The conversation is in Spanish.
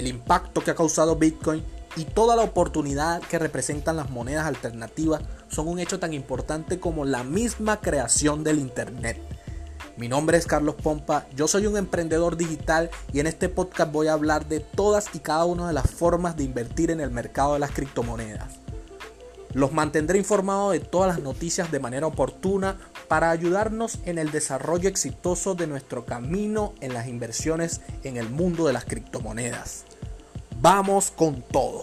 el impacto que ha causado Bitcoin y toda la oportunidad que representan las monedas alternativas son un hecho tan importante como la misma creación del Internet. Mi nombre es Carlos Pompa, yo soy un emprendedor digital y en este podcast voy a hablar de todas y cada una de las formas de invertir en el mercado de las criptomonedas. Los mantendré informados de todas las noticias de manera oportuna para ayudarnos en el desarrollo exitoso de nuestro camino en las inversiones en el mundo de las criptomonedas. Vamos con todo.